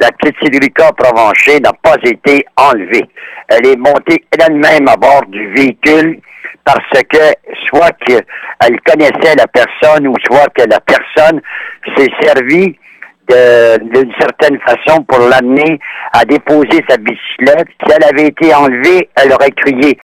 La petite Cédrica Provencher n'a pas été enlevée. Elle est montée elle-même à bord du véhicule parce que soit qu'elle connaissait la personne ou soit que la personne s'est servie d'une certaine façon pour l'amener à déposer sa bicyclette. Si elle avait été enlevée, elle aurait crié